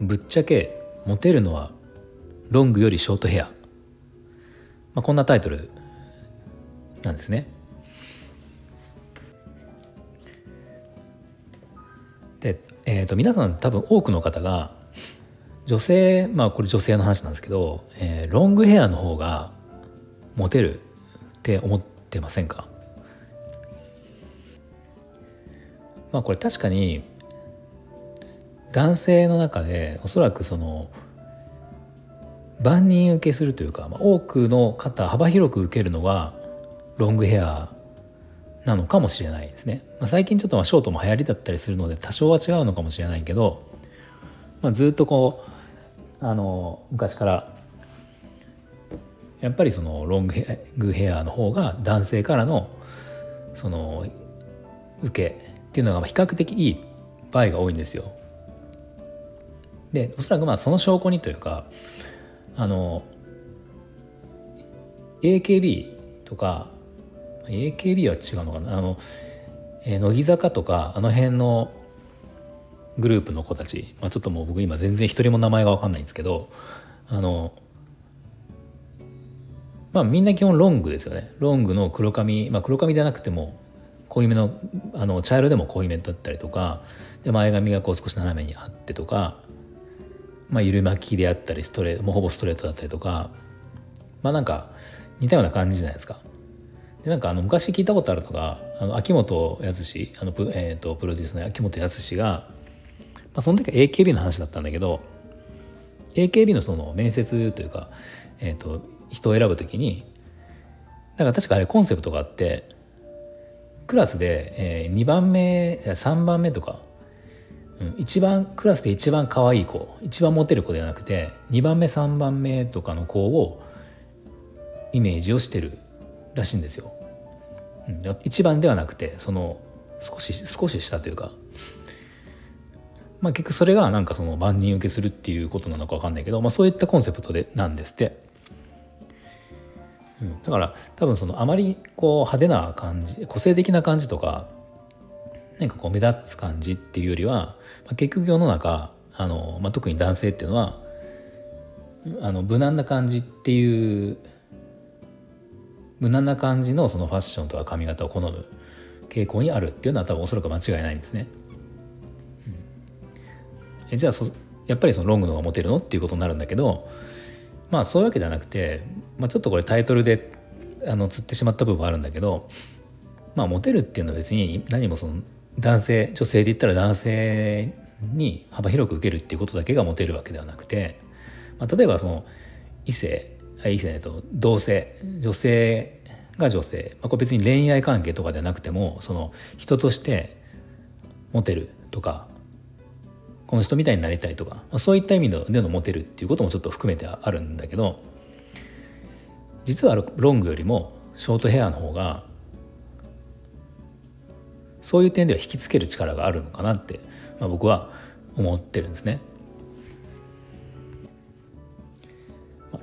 ぶっちゃけモテるのはロングよりショートヘア」まあ、こんなタイトルなんですね。で、えー、と皆さん多分多くの方が女性まあこれ女性の話なんですけど、えー、ロングヘアの方がモテるって思ってませんか？まあこれ確かに男性の中でおそらくその万人受けするというか、まあ、多くの方幅広く受けるのはロングヘアなのかもしれないですね、まあ、最近ちょっとまショートも流行りだったりするので多少は違うのかもしれないけど、まあ、ずっとこうあの昔からやっぱりそのロングヘアの方が男性からのその受けっていうのが比較的いい場合が多いんですよ。でおそらくまあその証拠にというかあの AKB とか AKB は違うのかな？あの、えー、乃木坂とかあの辺のグループの子たち、まあ、ちょっともう僕今全然一人も名前が分かんないんですけどあのまあみんな基本ロングですよね。ロングの黒髪、まあ、黒髪じゃなくても濃いめのあの茶色でも濃いめだったりとかで前髪がこう少し斜めにあってとかまあ、緩巻きであったりストレートもうほぼストレートだったりとかまあなんか似たような感じじゃないですか。でなんかあの昔聞いたことあるのがあの秋元康あのプ,、えーと、プロデュースの秋元康が、まあ、その時は AKB の話だったんだけど AKB のその面接というか、えーと、人を選ぶ時にだから確かあれコンセプトがあってクラスで、えー、2番目3番目とか一番クラスで一番可愛い子一番モテる子ではなくて2番目3番目とかの子をイメージをしてるらしいんですよ。うん、一番ではなくてその少し少し下というかまあ結局それがなんかその万人受けするっていうことなのか分かんないけど、まあ、そういったコンセプトでなんですって。うん、だから多分そのあまりこう派手な感じ個性的な感じとか何かこう目立つ感じっていうよりは、まあ、結局世の中あの、まあ、特に男性っていうのはあの無難な感じっていう無難な感じのそのファッションとか髪型を好む傾向にあるっていうのは多分おそらく間違いないんですね。うん、えじゃあそやっぱりそのロングの方がモテるのっていうことになるんだけどまあそういうわけではなくて、まあ、ちょっとこれタイトルであの釣ってしまった部分はあるんだけどまあモテるっていうのは別に何もその男性女性で言ったら男性に幅広く受けるっていうことだけがモテるわけではなくて、まあ、例えばその異性異性と同性女性が女性、まあ、これ別に恋愛関係とかではなくてもその人としてモテるとかこの人みたいになりたいとか、まあ、そういった意味でのモテるっていうこともちょっと含めてあるんだけど実はロングよりもショートヘアの方がそういう点では引きつける力があるのかなって、まあ、僕は思ってるんですね。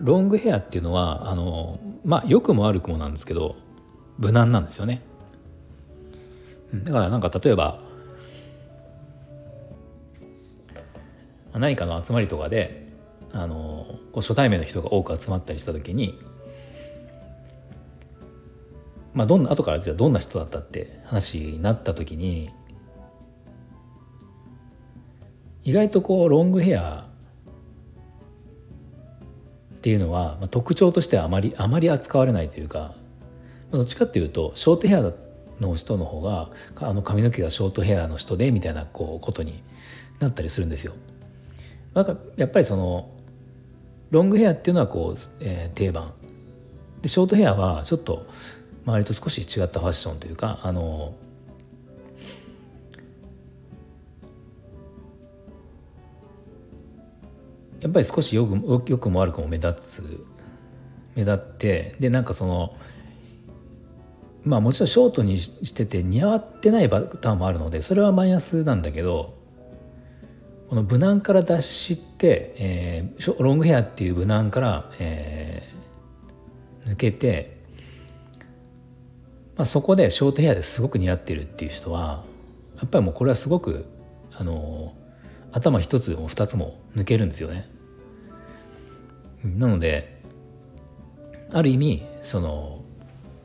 ロングヘアっていうのはあのまあ良くも悪くもなんですけど無難なんですよね。だからなんか例えば何かの集まりとかであのこう初対面の人が多く集まったりした時にまあ、どんな後からじゃあどんな人だったって話になった時に意外とこうロングヘアっていうのは、まあ、特徴としてはあまりあまり扱われないというか、まあ、どっちかっていうとショートヘアの人の方があの髪の毛がショートヘアの人でみたいなこうことになったりするんですよ。なんかやっぱりそのロングヘアっていうのはこう、えー、定番でショートヘアはちょっと周りと少し違ったファッションというかあのやっぱり少しよくよくも悪くも目立つ目立ってでなんかそのまあもちろんショートにしてて似合ってないパターンもあるのでそれはマイナスなんだけどこの無難から脱して、えー、ロングヘアっていう無難から、えー、抜けて、まあ、そこでショートヘアですごく似合ってるっていう人はやっぱりもうこれはすごくあの頭一つも二つも抜けるんですよね。なのである意味その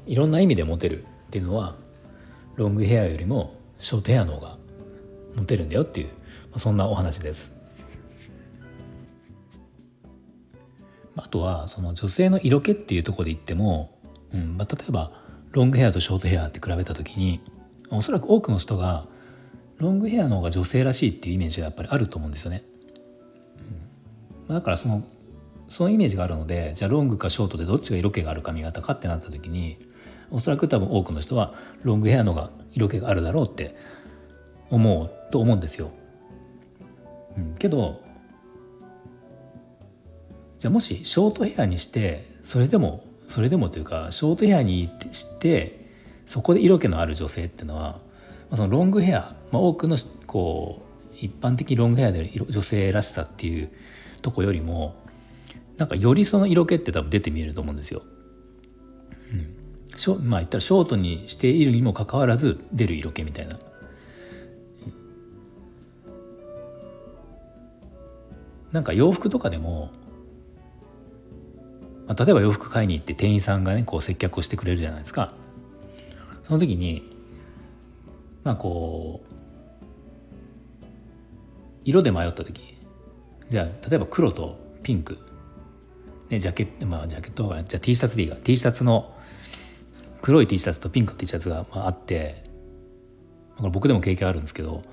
いろんな意味でモテるっていうのはロングヘアよりもショートヘアの方がモテるんだよっていうまあそんなお話です。あとはその女性の色気っていうところで言っても、うんまあ、例えばロングヘアとショートヘアって比べた時におそらく多くの人がロングヘアの方が女性らしいっていうイメージがやっぱりあると思うんですよね。うん、だからそのそのイメージがあるのでじゃあロングかショートでどっちが色気がある髪型かってなった時におそらく多分多くの人はロングヘアの方が色気があるだろうって思うと思うんですよ。うん、けどじゃあもしショートヘアにしてそれでもそれでもというかショートヘアにしてそこで色気のある女性っていうのはそのロングヘア、まあ、多くのこう一般的にロングヘアで女性らしさっていうとこよりもなんかよりその色気って多分出て見えると思うんですよ。うん、まあ言ったらショートにしているにもかかわらず出る色気みたいな。なんか洋服とかでも、まあ、例えば洋服買いに行って店員さんがねこう接客をしてくれるじゃないですか。その時にまあこう色で迷った時じゃあ例えば黒とピンクね、ジャケットまあジャケットがじゃあ T シャツでいいか T シャツの黒い T シャツとピンクの T シャツがあってこれ僕でも経験あるんですけど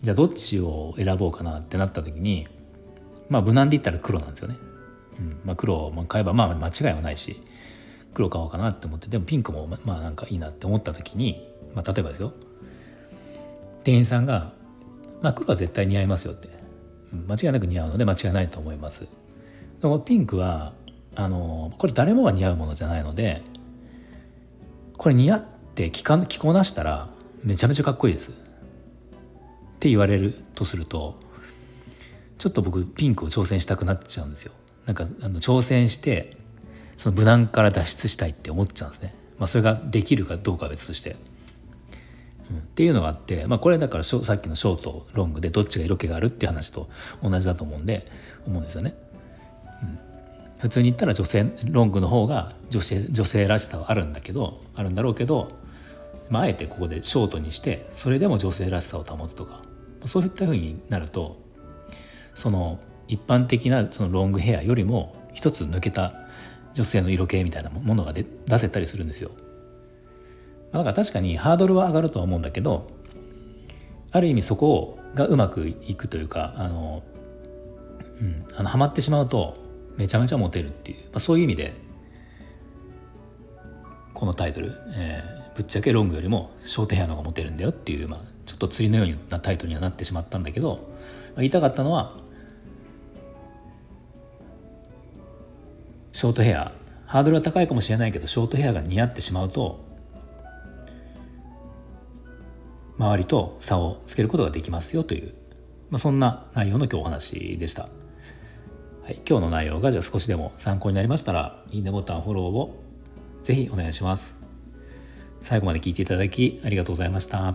じゃあどっちを選ぼうかなってなった時にまあ無難で言ったら黒なんですよね。うん。まあ、黒を買えばまあ間違いはないし黒買おうかなって思ってでもピンクもまあなんかいいなって思った時に、まあ、例えばですよ。店員さんが「まあ、黒は絶対似合いますよ」って、間違いなく似合うので間違いないと思います。そのピンクはあのこれ誰もが似合うものじゃないのでこれ似合って着か着こなしたらめちゃめちゃかっこいいです。って言われるとするとちょっと僕ピンクを挑戦したくなっちゃうんですよ。なんかあの挑戦してその無難から脱出したいって思っちゃうんですね、まあ、それができるかどうかは別として、うん、っていうのがあって、まあ、これだからさっきのショートロングでどっちが色気があるっていう話と同じだと思うんで思うんですよね。普通に言ったら女性ロングの方が女性女性らしさはあるんだけどあるんだろうけど、まあ、あえてここでショートにしてそれでも女性らしさを保つとか。そういったふうになるとその一般的なそのロングヘアよりも一つ抜けた女性の色気みたいなものが出せたりするんですよ。だから確かにハードルは上がるとは思うんだけどある意味そこがうまくいくというかあの、うん、あのハマってしまうとめちゃめちゃモテるっていう、まあ、そういう意味でこのタイトル、えー、ぶっちゃけロングよりもショートヘアの方がモテるんだよっていう、まあ、ちょっと釣りのようなタイトルにはなってしまったんだけど、まあ、言いたかったのはショートヘア。ハードルは高いかもしれないけどショートヘアが似合ってしまうと周りと差をつけることができますよという、まあ、そんな内容の今日お話でした、はい、今日の内容がじゃあ少しでも参考になりましたらいいねボタンフォローをぜひお願いします。最後まで聞いていただきありがとうございました。